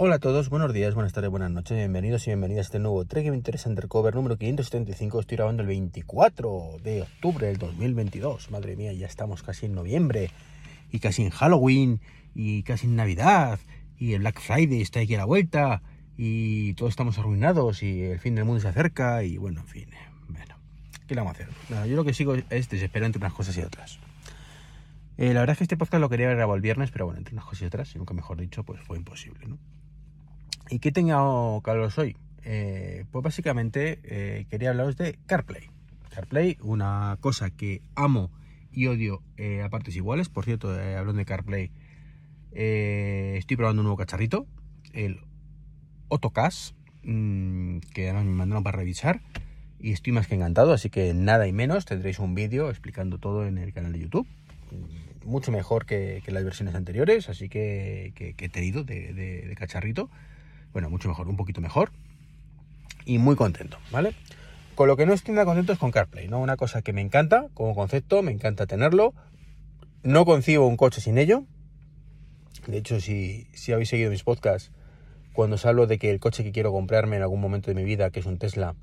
Hola a todos, buenos días, buenas tardes, buenas noches, bienvenidos y bienvenidas a este nuevo Trek Interest Undercover número 575. Estoy grabando el 24 de octubre del 2022. Madre mía, ya estamos casi en noviembre y casi en Halloween y casi en Navidad y el Black Friday está aquí a la vuelta y todos estamos arruinados y el fin del mundo se acerca y bueno, en fin, bueno, ¿qué vamos a hacer? yo lo que sigo es desesperado entre unas cosas y otras. Eh, la verdad es que este podcast lo quería grabar el viernes, pero bueno, entre unas cosas y otras, y nunca mejor dicho, pues fue imposible, ¿no? ¿Y qué tengo que hablaros hoy? Eh, pues básicamente eh, quería hablaros de CarPlay. CarPlay, una cosa que amo y odio eh, a partes iguales. Por cierto, hablando de CarPlay, estoy probando un nuevo cacharrito, el AutoCAS, mm, que además me mandaron para revisar. Y estoy más que encantado, así que nada y menos, tendréis un vídeo explicando todo en el canal de YouTube. Mucho mejor que, las versiones anteriores, así que, he tenido de cacharrito bueno, mucho mejor, un poquito mejor. Y muy contento, ¿vale? Con lo que no estoy nada contento es con CarPlay, ¿no? Una cosa que me encanta como concepto, me encanta tenerlo. No concibo un coche sin ello. De hecho, si, si habéis seguido mis podcasts, cuando os hablo de que el coche que quiero comprarme en algún momento de mi vida, que es un Tesla,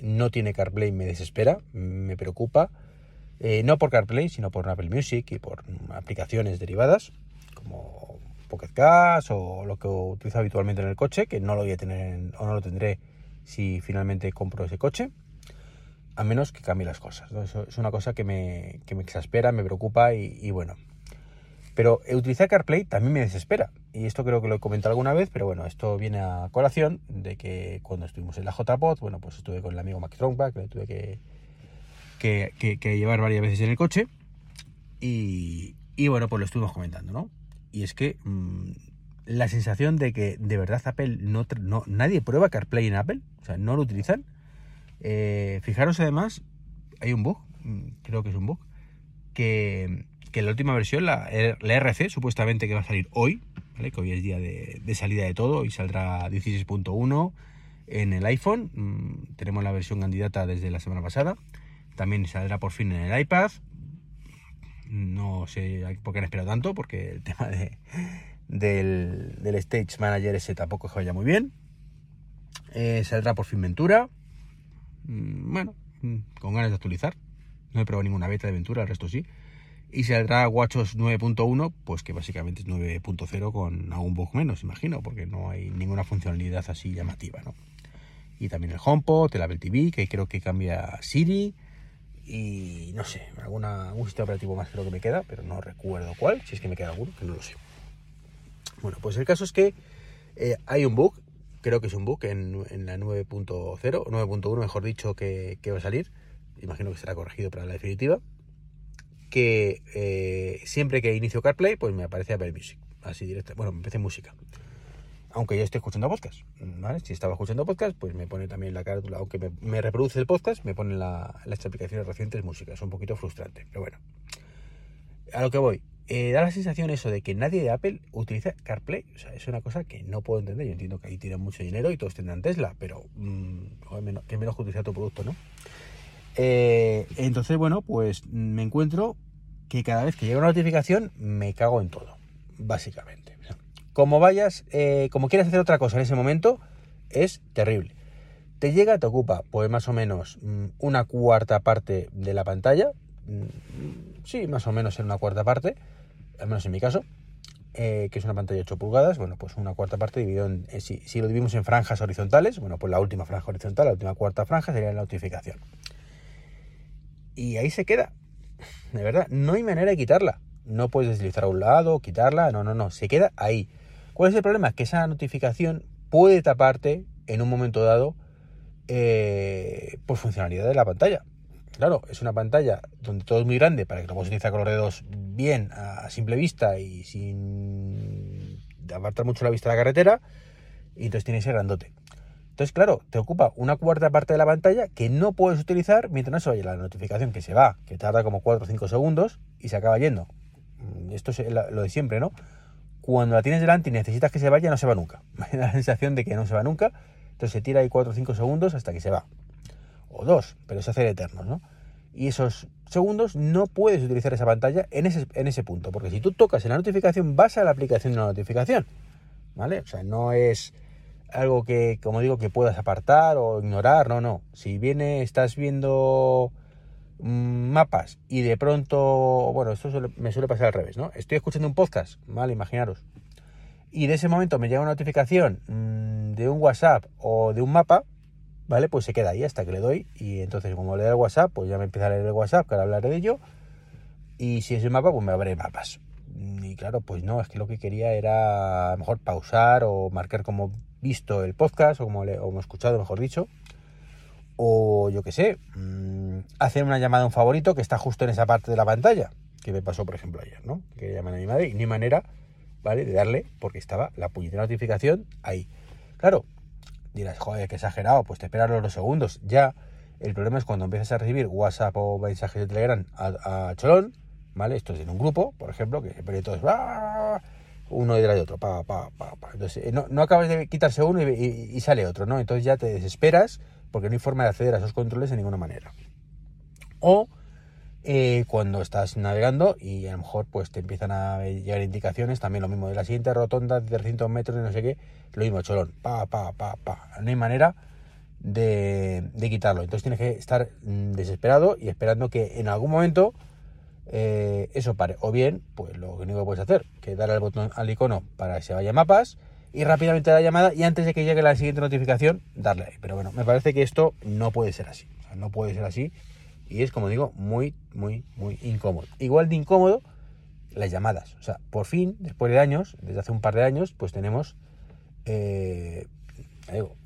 no tiene CarPlay, me desespera, me preocupa. Eh, no por CarPlay, sino por Apple Music y por aplicaciones derivadas, como Pocket Gas o lo que utilizo habitualmente en el coche, que no lo voy a tener o no lo tendré si finalmente compro ese coche, a menos que cambie las cosas. Eso es una cosa que me, que me exaspera, me preocupa y, bueno. Pero utilizar CarPlay también me desespera. Y esto creo que lo he comentado alguna vez, pero bueno, esto viene a colación de que cuando estuvimos en la JPod, bueno, pues estuve con el amigo Max Trompa, que le tuve que, que, que, llevar varias veces en el coche. Y, y bueno, pues lo estuvimos comentando, ¿no? Y es que mm, la sensación de que de verdad Apple no, no, nadie prueba CarPlay en Apple, o sea, no lo utilizan. Eh, fijaros además, hay un bug, mm, creo que es un bug, que, que la última versión, la, la, RC, supuestamente que va a salir hoy, ¿vale? que hoy es día de, de salida de todo, y saldrá 16.1 en el iPhone, mm, tenemos la versión candidata desde la semana pasada, también saldrá por fin en el iPad, no sé por qué han esperado tanto, porque el tema de, del, del, Stage Manager ese tampoco se vaya muy bien. Eh, saldrá por fin Ventura. Mm, bueno, mm, con ganas de actualizar. No he probado ninguna beta de Ventura, el resto sí. Y saldrá WatchOS 9.1, pues que básicamente es 9.0 con algún bug menos, imagino, porque no hay ninguna funcionalidad así llamativa, ¿no? Y también el HomePod, el Apple TV, que creo que cambia Siri y no sé, alguna, algún sistema operativo más creo que me queda, pero no recuerdo cuál, si es que me queda alguno, que no lo sé. Bueno, pues el caso es que eh, hay un bug, creo que es un bug en, en la 9.0, 9.1 mejor dicho, que, que, va a salir, imagino que será corregido para la definitiva, que eh, siempre que inicio CarPlay, pues me aparece Apple Music, así directa, bueno, me aparece música aunque ya estoy escuchando podcast, ¿vale? Si estaba escuchando podcast, pues me pone también la carátula, aunque me, reproduce el podcast, me pone la, las aplicaciones recientes música, es un poquito frustrante, pero bueno. A lo que voy, eh, da la sensación eso de que nadie de Apple utiliza CarPlay, o sea, es una cosa que no puedo entender, yo entiendo que ahí tienen mucho dinero y todos tendrán Tesla, pero mmm, menos, que menos que utilizar tu producto, ¿no? Eh, entonces, bueno, pues me encuentro que cada vez que llega una notificación me cago en todo, básicamente como vayas, eh, como quieras hacer otra cosa en ese momento, es terrible. Te llega, te ocupa, pues más o menos mm, una cuarta parte de la pantalla. Mm, sí, más o menos en una cuarta parte, al menos en mi caso, eh, que es una pantalla de 8 pulgadas. Bueno, pues una cuarta parte dividido en. Eh, si, si, lo dividimos en franjas horizontales, bueno, pues la última franja horizontal, la última cuarta franja sería la notificación. Y ahí se queda. De verdad, no hay manera de quitarla. No puedes deslizar a un lado, quitarla, no, no, no, se queda ahí. ¿Cuál es el problema? Que esa notificación puede taparte en un momento dado eh, por funcionalidad de la pantalla. Claro, es una pantalla donde todo es muy grande para que lo puedas utilizar con los dedos bien a simple vista y sin apartar mucho la vista de la carretera. Y entonces tiene ese grandote. Entonces, claro, te ocupa una cuarta parte de la pantalla que no puedes utilizar mientras no se vaya la notificación que se va, que tarda como 4 o 5 segundos y se acaba yendo. Mm, esto es lo de siempre, ¿no? Cuando la tienes delante y necesitas que se vaya, no se va nunca. Me da la sensación de que no se va nunca. Entonces se tira ahí 4 o 5 segundos hasta que se va. O dos, pero se hace eterno, ¿no? Y esos segundos no puedes utilizar esa pantalla en ese, en ese punto. Porque si tú tocas en la notificación, vas a la aplicación de la notificación. ¿vale? O sea, no es algo que, como digo, que puedas apartar o ignorar, no, no. Si viene, estás viendo mapas y de pronto, bueno, esto me suele pasar al revés, ¿no? Estoy escuchando un podcast, ¿vale? Imaginaros. Y de ese momento me llega una notificación mm, de un WhatsApp o de un mapa, ¿vale? Pues se queda ahí hasta que le doy y entonces como le doy el WhatsApp, pues ya me empieza a leer el WhatsApp, que ahora hablaré de ello. Y si es el mapa, pues me abre mapas. Y claro, pues no, es que lo que quería era a lo mejor pausar o marcar como visto el podcast o como, le, o escuchado, mejor dicho. O yo qué sé, mm, hacer una llamada a un favorito que está justo en esa parte de la pantalla. Que me pasó, por ejemplo, ayer, ¿no? Que llaman a mi madre y ni manera, ¿vale? De darle porque estaba la puñetera notificación ahí. Claro, dirás, joder, qué exagerado, pues te esperas los segundos. Ya, el problema es cuando empiezas a recibir WhatsApp o mensajes de Telegram a, cholón, ¿vale? Esto es en un grupo, por ejemplo, que siempre todos, uno detrás de otro, pa, pa, pa, Entonces, eh, no, no, acabas de quitarse uno y, sale otro, ¿no? Entonces ya te desesperas porque no hay forma de acceder a esos controles de ninguna manera. O eh, cuando estás navegando y a lo mejor pues te empiezan a llegar indicaciones, también lo mismo, de la siguiente rotonda de 300 metros de no sé qué, lo mismo, cholón, pa, pa, pa, pa. No hay manera de, quitarlo. Entonces tienes que estar mm, desesperado y esperando que en algún momento eh, eso pare. O bien, pues lo único que puedes hacer, que darle al botón al icono para que se vaya a mapas y rápidamente la llamada y antes de que llegue la siguiente notificación, darle ahí. Pero bueno, me parece que esto no puede ser así. no puede ser así y es, como digo, muy, muy, muy incómodo. Igual de incómodo las llamadas. O sea, por fin, después de años, desde hace un par de años, pues tenemos, eh,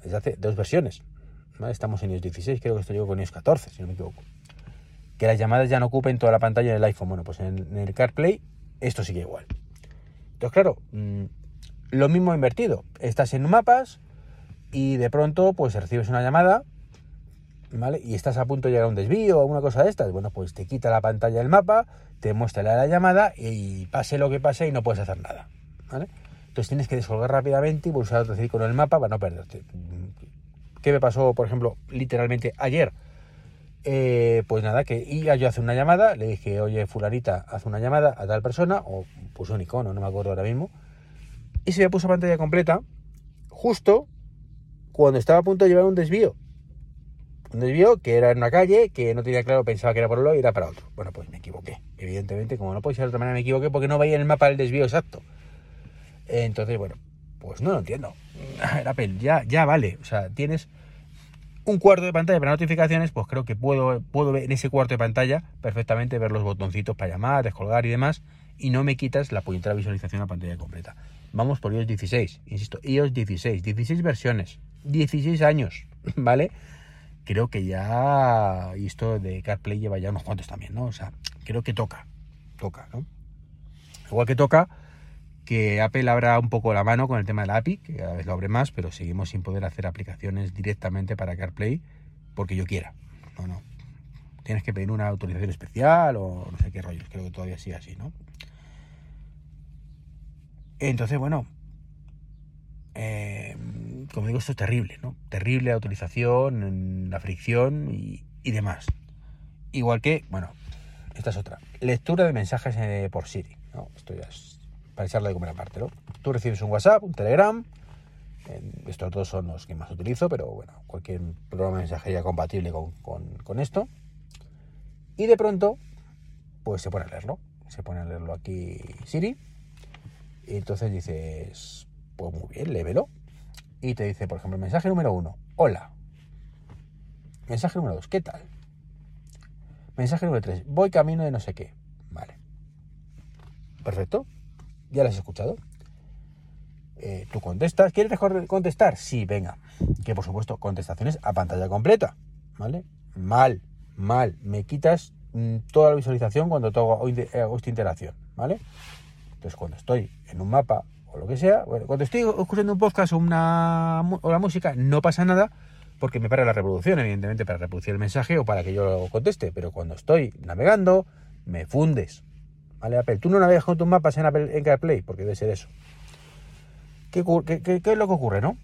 desde hace dos versiones. Estamos en iOS 16, creo que esto llegó con iOS 14, si no me equivoco que las llamadas ya no ocupen toda la pantalla del iPhone. Bueno, pues en, el CarPlay esto sigue igual. Entonces, claro, mm, lo mismo invertido. Estás en mapas y de pronto pues recibes una llamada, ¿vale? Y estás a punto de llegar a un desvío o alguna cosa de estas. Bueno, pues te quita la pantalla del mapa, te muestra la llamada y pase lo que pase y no puedes hacer nada, ¿vale? Entonces tienes que descolgar rápidamente y pulsar otro con el mapa para no perderte. ¿Qué me pasó, por ejemplo, literalmente ayer? Eh, pues nada, que iba yo hace una llamada, le dije, oye, fulanita, haz una llamada a tal persona, o puso un icono, no me acuerdo ahora mismo, y se me puso pantalla completa justo cuando estaba a punto de llevar un desvío. Un desvío que era en una calle, que no tenía claro, pensaba que era por un lado y era para otro. Bueno, pues me equivoqué. Evidentemente, como no puede ser de otra manera, me equivoqué porque no veía en el mapa el desvío exacto. Entonces, bueno, pues no lo entiendo. Ya, ya vale. O sea, tienes un cuarto de pantalla para notificaciones, pues creo que puedo, puedo ver en ese cuarto de pantalla perfectamente ver los botoncitos para llamar, descolgar y demás, y no me quitas la puñetera visualización a pantalla completa. Vamos por iOS 16, insisto, iOS 16, 16 versiones, 16 años, ¿vale? Creo que ya, esto de CarPlay lleva ya unos cuantos también, ¿no? O sea, creo que toca, toca, ¿no? Igual que toca que Apple abra un poco la mano con el tema de la API, que cada vez lo abre más, pero seguimos sin poder hacer aplicaciones directamente para CarPlay porque yo quiera. No, no. Tienes que pedir una autorización especial o no sé qué rollos. Creo que todavía sigue así, ¿no? Entonces, bueno, eh, como digo, esto es terrible, ¿no? Terrible la autorización, la fricción y, demás. Igual que, bueno, esta es otra. Lectura de mensajes eh, por Siri. Esto ya es para echarla de comer aparte, ¿no? Tú recibes un WhatsApp, un Telegram, estos dos son los que más utilizo, pero bueno, cualquier programa de mensajería compatible con, esto. Y de pronto, pues se pone a leerlo. Se pone a leerlo aquí Siri. Entonces dices, pues muy bien, lévelo. Y te dice, por ejemplo, mensaje número uno, hola. Mensaje número dos, ¿qué tal? Mensaje número tres, voy camino de no sé qué. Vale. Perfecto. ¿Ya las has escuchado? Eh, tú contestas. ¿Quieres contestar? Sí, venga. Que por supuesto, contestaciones a pantalla completa. ¿Vale? Mal, mal. Me quitas mm, toda la visualización cuando hago, esta interacción. ¿Vale? Entonces, cuando estoy en un mapa o lo que sea, bueno, cuando estoy escuchando un podcast o, una, o la música, no pasa nada porque me para la reproducción, evidentemente, para reproducir el mensaje o para que yo lo conteste. Pero cuando estoy navegando, me fundes. ¿Vale? Apple. Tú no navegas con tus mapas en, Apple, en CarPlay, porque debe ser eso. ¿Qué, es lo que ocurre, no?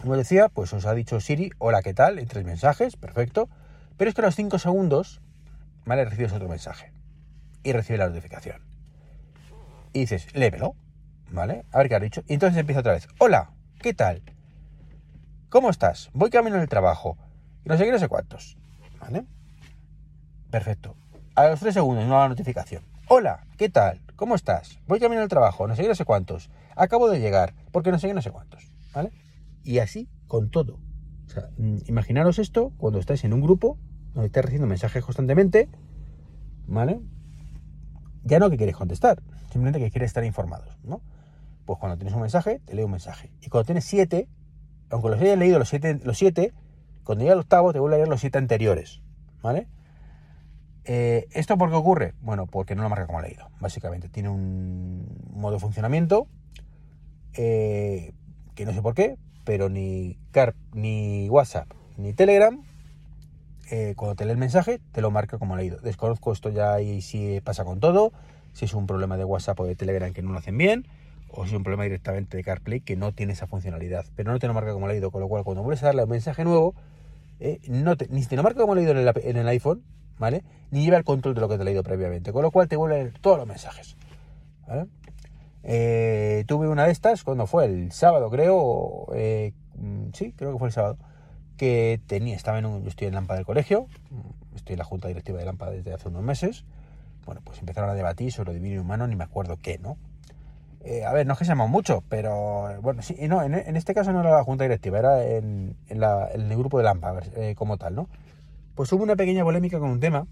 Como decía, pues os ha dicho Siri, hola, ¿qué tal? En tres mensajes, perfecto. Pero es que a los cinco segundos, ¿vale? Recibes otro mensaje. Y recibe la notificación. Y dices, lévelo. ¿vale? A ver qué ha dicho. Y entonces empieza otra vez. Hola, ¿qué tal? ¿Cómo estás? Voy camino el trabajo. Y no sé qué, no sé cuántos. ¿Vale? Perfecto. A los tres segundos, nueva notificación. Hola, ¿qué tal? ¿Cómo estás? Voy camino al trabajo, no sé qué, no sé cuántos. Acabo de llegar, porque no sé qué, no sé cuántos. ¿Vale? Y así con todo. Mm, imaginaros esto cuando estáis en un grupo donde estáis recibiendo mensajes constantemente, ¿vale? Ya no que quieres contestar, simplemente que quieres estar informados, ¿no? Pues cuando tienes un mensaje, te lee un mensaje. Y cuando tienes siete, aunque los hayas leído los siete, los siete cuando llega el octavo te vuelve a leer los siete anteriores, ¿vale? Eh, ¿Esto por qué ocurre? Bueno, porque no lo marca como leído, básicamente. Tiene un modo de funcionamiento eh, que no sé por qué, pero ni Carp, ni WhatsApp, ni Telegram, eh, cuando te lee el mensaje, te lo marca como leído. Desconozco esto ya y si pasa con todo, si es un problema de WhatsApp o de Telegram que no lo hacen bien, o si es un problema directamente de CarPlay que no tiene esa funcionalidad, pero no te lo marca como leído, con lo cual cuando vuelves a darle un mensaje nuevo, no te, ni te lo marca como leído en el, en el iPhone, ¿vale? Ni lleva el control de lo que te he leído previamente, con lo cual te vuelve a leer todos los mensajes, eh, tuve una de estas cuando fue el sábado, creo, eh, mm, sí, creo que fue el sábado, que tenía, estaba en un, yo estoy en Lampa del colegio, mm, estoy en la junta directiva de Lampa desde hace unos meses, bueno, pues empezaron a debatir sobre lo divino y humano, ni me acuerdo qué, ¿no? Eh, a ver, no es que se mucho, pero bueno, sí, no, en, este caso no era la junta directiva, era en, el grupo de Lampa, como tal, ¿no? pues hubo una pequeña polémica con un tema.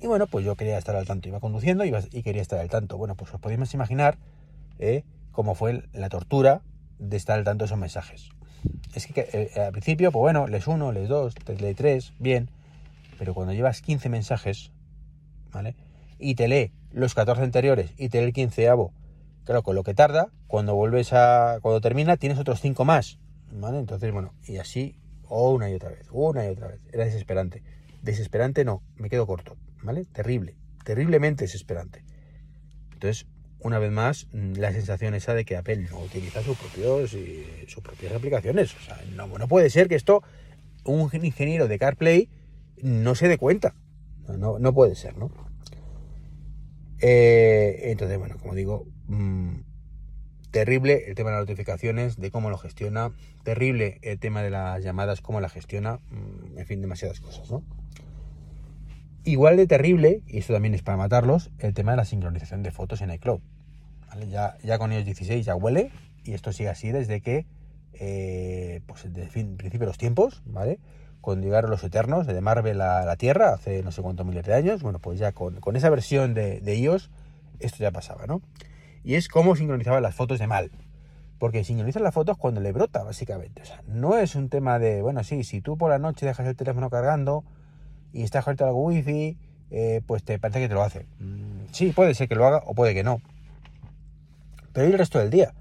Y bueno, pues yo quería estar al tanto, iba conduciendo y quería estar al tanto. Bueno, pues os podéis imaginar eh, cómo fue la tortura de estar al tanto de esos mensajes. Es que eh, al principio, pues bueno, lees uno, lees dos, lees tres, bien. Pero cuando llevas 15 mensajes, ¿vale? Y te lee los 14 anteriores y te lee el quinceavo, claro, con lo que tarda, cuando vuelves a. cuando termina, tienes otros 5 más. ¿Vale? Entonces, bueno, y así una y otra vez, una y otra vez. Era desesperante. Desesperante no, me quedo corto, ¿vale? Terrible, terriblemente desesperante. Entonces, una vez más, la sensación esa de que Apple no utiliza sus, propios, eh, sus propias aplicaciones. O sea, no, no puede ser que esto, un ingeniero de CarPlay no se dé cuenta. No, no, puede ser, ¿no? Eh, entonces, bueno, como digo, mm, Terrible el tema de las notificaciones, de cómo lo gestiona. Terrible el tema de las llamadas, cómo la gestiona. Mm, en fin, demasiadas cosas, ¿no? Igual de terrible, y esto también es para matarlos, el tema de la sincronización de fotos en iCloud. Ya, ya con iOS 16 ya huele, y esto sigue así desde que, eh, pues desde el principio de los tiempos, ¿vale? Cuando llegaron los Eternos de Marvel a la Tierra, hace no sé cuántos miles de años, bueno, pues ya con, esa versión de, de iOS, esto ya pasaba, ¿no? y es cómo sincronizaba las fotos de mal. Porque sincroniza las fotos cuando le brota, básicamente. O sea, no es un tema de, bueno, sí, si tú por la noche dejas el teléfono cargando y estás conectado al wifi, eh, pues te parece que te lo hace. Mm, sí, puede ser que lo haga o puede que no. Pero ¿y el resto del día?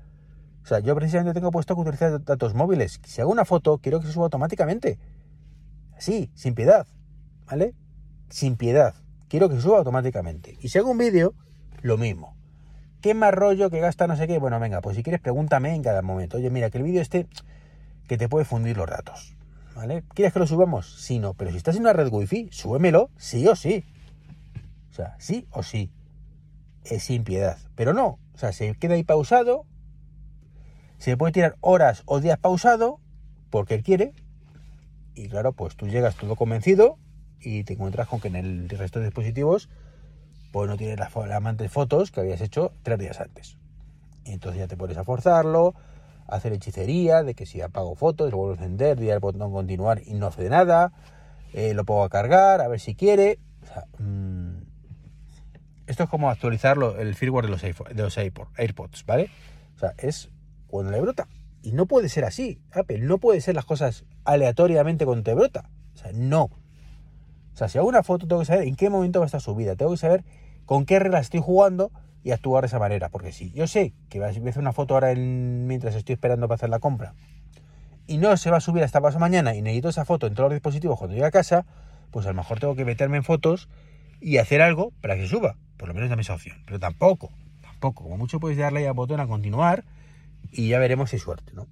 O sea, yo precisamente tengo puesto que utilizar datos móviles. Si hago una foto, quiero que se suba automáticamente. Sí, sin piedad. ¿Vale? Sin piedad. Quiero que suba automáticamente. Y si hago un vídeo, lo mismo. ¿Qué más rollo que gasta no sé qué? Bueno, venga, pues si quieres pregúntame en cada momento. Oye, mira, que el vídeo esté que te puede fundir los datos. ¿Vale? ¿Quieres que lo subamos? Sí, no. Pero si estás en una red wifi, súbemelo sí o sí. O sea, sí o sí. Es sin piedad. Pero no. O sea, se queda ahí pausado. Se puede tirar horas o días pausado porque él quiere. Y claro, pues tú llegas todo convencido y te encuentras con que en el resto de dispositivos pues no tienes las amante fotos que habías hecho tres días antes. Y entonces ya te pones a forzarlo, hacer hechicería de que si apago fotos, lo vuelvo a encender, di al botón continuar y no hace nada, eh, lo pongo a cargar, a ver si quiere. Mm, esto es como actualizar el firmware de los, de los AirPods, ¿vale? O sea, es cuando le brota. Y no puede ser así, Apple, no puede ser las cosas aleatoriamente cuando te brota. O sea, no. O sea, si hago una foto, tengo que saber en qué momento va a estar subida. Tengo que saber con qué reglas estoy jugando y actuar de esa manera. Porque si yo sé que voy a hacer una foto ahora mientras estoy esperando para hacer la compra y no se va a subir hasta paso mañana y necesito esa foto en todos los dispositivos cuando llegue a casa, pues a lo mejor tengo que meterme en fotos y hacer algo para que suba. Por lo menos dame esa opción. Pero tampoco, tampoco. Como mucho puedes darle al botón a continuar y ya veremos si suerte, ¿no?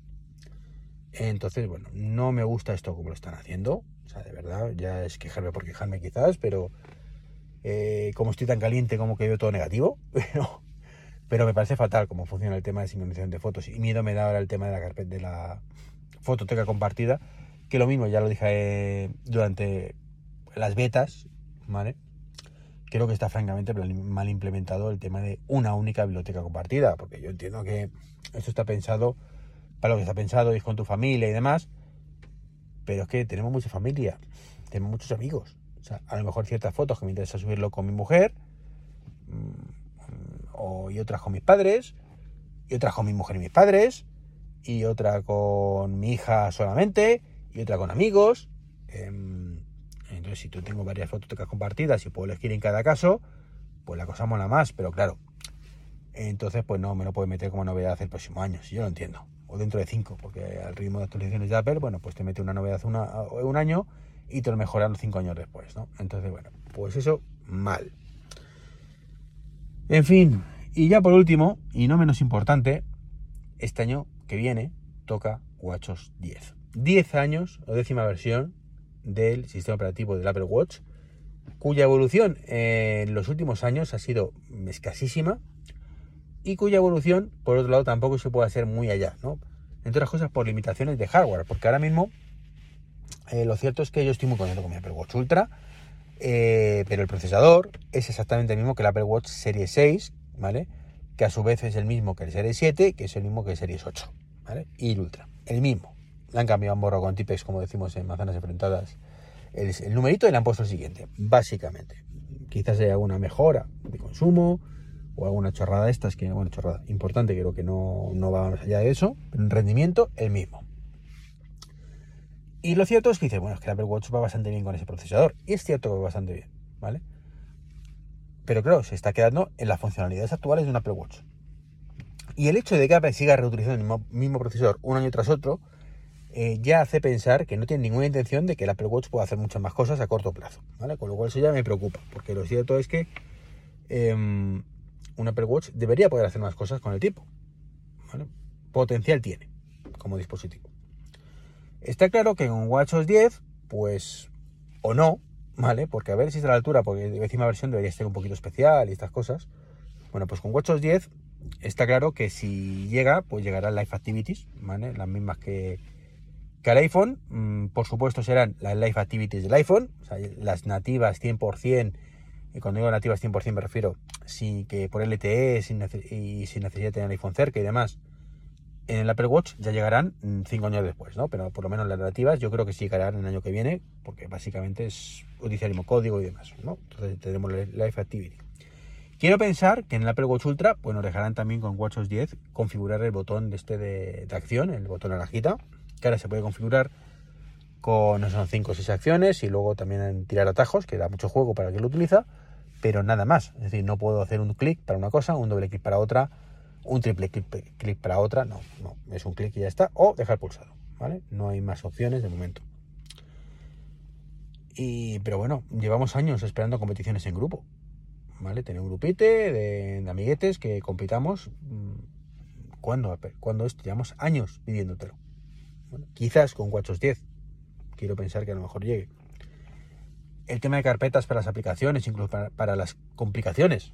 Entonces, bueno, no me gusta esto como lo están haciendo. O sea, de verdad, ya es quejarme por quejarme quizás, pero eh, como estoy tan caliente como que veo todo negativo, pero Pero me parece fatal cómo funciona el tema de sincronización de fotos. Y miedo me da ahora el tema de la carpeta de la fototeca compartida. Que lo mismo, ya lo dije eh, durante las betas, ¿vale? Creo que está francamente mal implementado el tema de una única biblioteca compartida. Porque yo entiendo que esto está pensado para lo que está pensado, ir con tu familia y demás. Pero es que tenemos mucha familia, tenemos muchos amigos. O sea, a lo mejor ciertas fotos que me interesa subirlo con mi mujer y otras con mis padres, y otras con mi mujer y mis padres, y otra con mi hija solamente, y otra con amigos. Em, si tú tengo varias fototecas compartidas y puedo elegir en cada caso, pues la cosa mola más, pero claro, entonces pues no me lo puedo meter como novedad el próximo año, si yo lo entiendo, o dentro de cinco, porque al ritmo de actualizaciones de Apple, bueno, pues te mete una novedad una, un año y te lo mejoran cinco años después, ¿no? Entonces, bueno, pues eso mal. En fin, y ya por último, y no menos importante, este año que viene toca WatchOS 10. 10 años o décima versión del sistema operativo del Apple Watch, cuya evolución en los últimos años ha sido escasísima y cuya evolución, por otro lado, tampoco se puede hacer muy allá, ¿no? Entre otras cosas por limitaciones de hardware, porque ahora mismo eh, lo cierto es que yo estoy muy contento con mi Apple Watch Ultra, eh, pero el procesador es exactamente el mismo que el Apple Watch Serie 6, ¿vale? Que a su vez es el mismo que el Series 7, que es el mismo que el Series 8, ¿vale? Y el Ultra, el mismo. Han cambiado, han borrado con Tipex, como decimos en manzanas enfrentadas, el, el numerito y le han puesto el siguiente, básicamente. Quizás haya alguna mejora de consumo o alguna chorrada de estas, que, bueno, chorrada importante, creo que no, no va más allá de eso, pero en rendimiento, el mismo. Y lo cierto es que dice, bueno, es que el Apple Watch va bastante bien con ese procesador. Y es cierto que va bastante bien, ¿vale? Pero claro, se está quedando en las funcionalidades actuales de un Apple Watch. Y el hecho de que Apple siga reutilizando el mismo, procesador un año tras otro, eh, ya hace pensar que no tiene ninguna intención de que el Apple Watch pueda hacer muchas más cosas a corto plazo, ¿vale? Con lo cual eso ya me preocupa, porque lo cierto es que em, un Apple Watch debería poder hacer más cosas con el tipo, ¿vale? Potencial tiene como dispositivo. Está claro que en WatchOS 10, pues, o no, ¿vale? Porque a ver si está a la altura, porque la décima versión debería ser un poquito especial y estas cosas. Bueno, pues con WatchOS 10 está claro que si llega, pues llegarán Live Activities, ¿vale? Las mismas que, que al iPhone. Mm, por supuesto serán las Live Activities del iPhone, o sea, las nativas 100%, y cuando digo nativas 100% me refiero sí que por LTE sin y sin necesidad de tener el iPhone cerca y demás. En el Apple Watch ya llegarán 5 años después, ¿no? Pero por lo menos las nativas yo creo que sí llegarán el año que viene, porque básicamente es utilizar el mismo código y demás, ¿no? Entonces tenemos Live Activity. Quiero pensar que en el Apple Watch Ultra, pues nos dejarán también con WatchOS 10 configurar el botón de este de, acción, el botón naranjita, que ahora se puede configurar con, no son 5 o 6 acciones y luego también tirar atajos, que da mucho juego para el que lo utiliza, pero nada más. Es decir, no puedo hacer un clic para una cosa, un doble clic para otra, un triple clic, clic para otra, no, no, es un clic y ya está, o dejar pulsado, ¿vale? No hay más opciones de momento pero bueno, llevamos años esperando competiciones en grupo. ¿Vale? Tener un grupite de, amiguetes que compitamos. Mm, ¿Cuándo? ¿Cuándo esto? Llevamos años pidiéndotelo. Quizás con WatchOS 10. Quiero pensar que a lo mejor llegue. El tema de carpetas para las aplicaciones, incluso para, las complicaciones.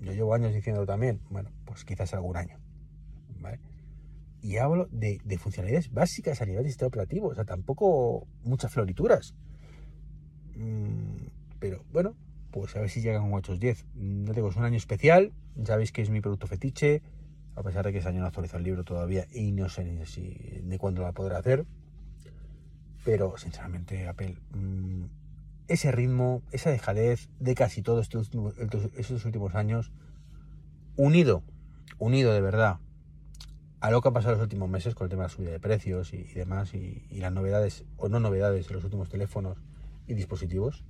Yo llevo años diciendo también. Bueno, pues quizás algún año. ¿Vale? Y hablo de, de funcionalidades básicas a nivel de sistema operativo. O sea, tampoco muchas florituras. Mm, pero bueno, pues a ver si llegan con 810. No tengo, es un año especial, ya veis que es mi producto fetiche, a pesar de que ese año no actualizado el libro todavía y no sé ni, si, ni cuándo la podrá hacer. Pero sinceramente, Apple, mm, ese ritmo, esa dejadez de casi todos estos, estos últimos años, unido, unido de verdad a lo que ha pasado en los últimos meses con el tema de la subida de precios y, demás, y, y, las novedades o no novedades en los últimos teléfonos y dispositivos,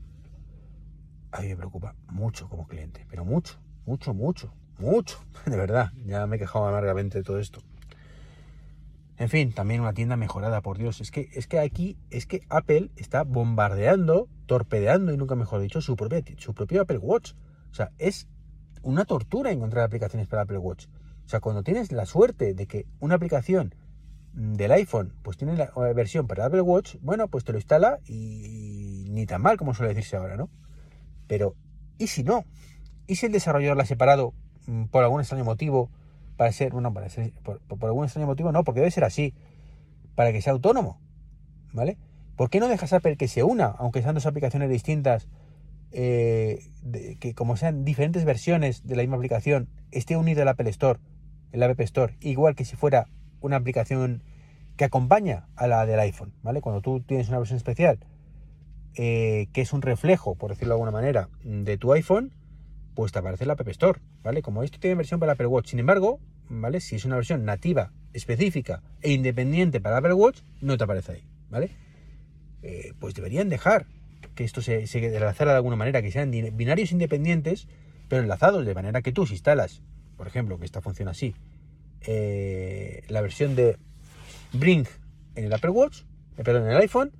a mí me preocupa mucho como cliente, pero mucho, mucho, mucho, mucho, de verdad, ya me he quejado amargamente de todo esto. En fin, también una tienda mejorada, por Dios. Es que, es que aquí, es que Apple está bombardeando, torpedeando, y nunca mejor dicho, su, propia, su propio Apple Watch. O sea, es una tortura encontrar aplicaciones para Apple Watch. O sea, cuando tienes la suerte de que una aplicación del iPhone pues tiene la versión para Apple Watch, bueno, pues te lo instala y ni tan mal como suele decirse ahora, ¿no? Pero, ¿y si no? ¿Y si el desarrollador la ha separado por algún extraño motivo, para ser, bueno, para ser, por, algún extraño motivo, no, porque debe ser así, para que sea autónomo, ¿vale? ¿Por qué no dejas Apple que se una, aunque sean dos aplicaciones distintas, eh, que como sean diferentes versiones de la misma aplicación, esté unido el Apple Store, el App Store, igual que si fuera una aplicación que acompaña a la del iPhone, ¿vale? Cuando tú tienes una versión especial eh, que es un reflejo, por decirlo de alguna manera, de tu iPhone, pues te aparece la App Store, ¿vale? Como esto tiene versión para Apple Watch, sin embargo, ¿vale? Si es una versión nativa, específica e independiente para Apple Watch, no te aparece ahí, ¿vale? Eh, pues deberían dejar que esto se, se enlazara de alguna manera, que sean binarios independientes, pero enlazados de manera que tú si instalas, por ejemplo, que esta funciona así, eh, la versión de Bring en el Apple Watch, eh, perdón, en el iPhone,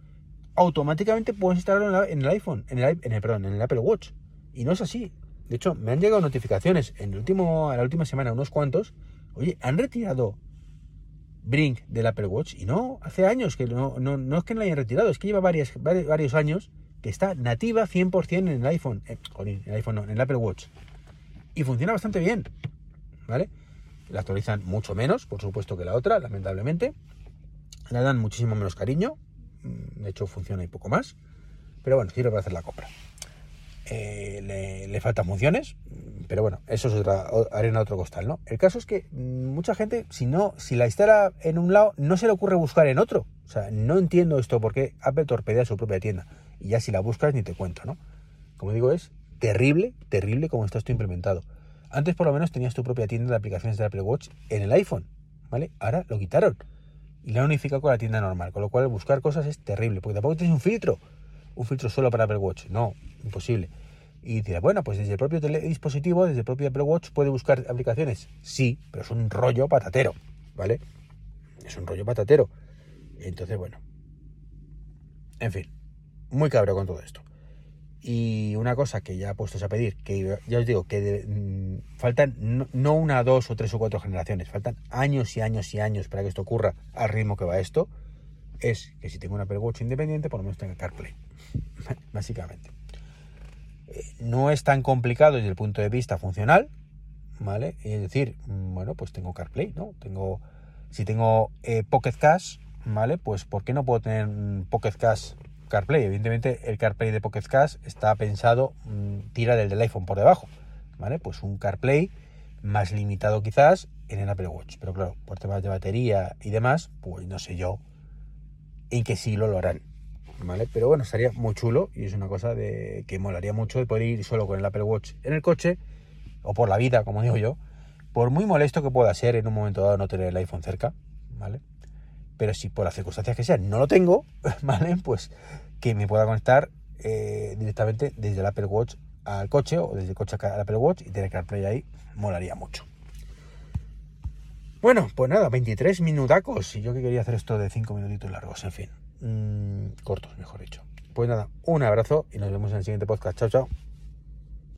automáticamente puedes instalarlo en, el iPhone, en el, en el, perdón, en el Apple Watch. Y no es así. De hecho, me han llegado notificaciones en la última semana, unos cuantos. Oye, han retirado Bring del Apple Watch. Y no, hace años que no, es que no la hayan retirado, es que lleva varios, varios años que está nativa 100% en el iPhone. Eh, en el iPhone no, en el Apple Watch. Y funciona bastante bien. ¿Vale? La actualizan mucho menos, por supuesto, que la otra, lamentablemente. Le dan muchísimo menos cariño. Mm, de hecho, funciona y poco más. Pero bueno, sirve para hacer la compra. Eh, le, faltan funciones, pero bueno, eso es otra arena otro costal, ¿no? El caso es que mucha gente, si no, si la instala en un lado, no se le ocurre buscar en otro. O sea, no entiendo esto porque Apple torpedea su propia tienda. Y ya si la buscas ni te cuento, ¿no? Como digo, es terrible, terrible como está esto implementado. Antes por lo menos tenías tu propia tienda de aplicaciones de Apple Watch en el iPhone, ¿vale? Ahora lo quitaron y la han unificado con la tienda normal, con lo cual buscar cosas es terrible, porque tampoco tienes un filtro, un filtro solo para Apple Watch, no, imposible. Y dirás, bueno, pues desde el propio dispositivo, desde el propio Apple Watch puede buscar aplicaciones, sí, pero es un rollo patatero, ¿vale? Es un rollo patatero. Entonces, bueno, en fin, muy cabro con todo esto. Y una cosa que ya puestos a pedir, que ya os digo, que mm, faltan no, una, dos o tres o cuatro generaciones, faltan años y años y años para que esto ocurra al ritmo que va esto, es que si tengo una Apple Watch independiente, por lo menos tenga CarPlay. Básicamente. No es tan complicado desde el punto de vista funcional, ¿vale? Es decir, mm, bueno, pues tengo CarPlay, ¿no? Tengo, si tengo eh, Pocket Cash, ¿vale? Pues ¿por qué no puedo tener Pocket Cash CarPlay. Evidentemente el CarPlay de Pocket Cash está pensado, mm, tira del del iPhone por debajo, ¿vale? Pues un CarPlay más limitado quizás en el Apple Watch. Pero claro, por temas de batería y demás, pues no sé yo en qué siglo lo harán, ¿vale? Pero bueno, estaría muy chulo y es una cosa de que molaría mucho de poder ir solo con el Apple Watch en el coche o por la vida, como digo yo, por muy molesto que pueda ser en un momento dado no tener el iPhone cerca, ¿vale? pero si por las circunstancias que sean no lo tengo, ¿vale? Pues que me pueda conectar eh, directamente desde el Apple Watch al coche o desde el coche al Apple Watch y tener CarPlay ahí, molaría mucho. Bueno, pues nada, 23 minutacos. Y yo que quería hacer esto de 5 minutitos largos, en fin. Mm, cortos, mejor dicho. Pues nada, un abrazo y nos vemos en el siguiente podcast. Chao, chao.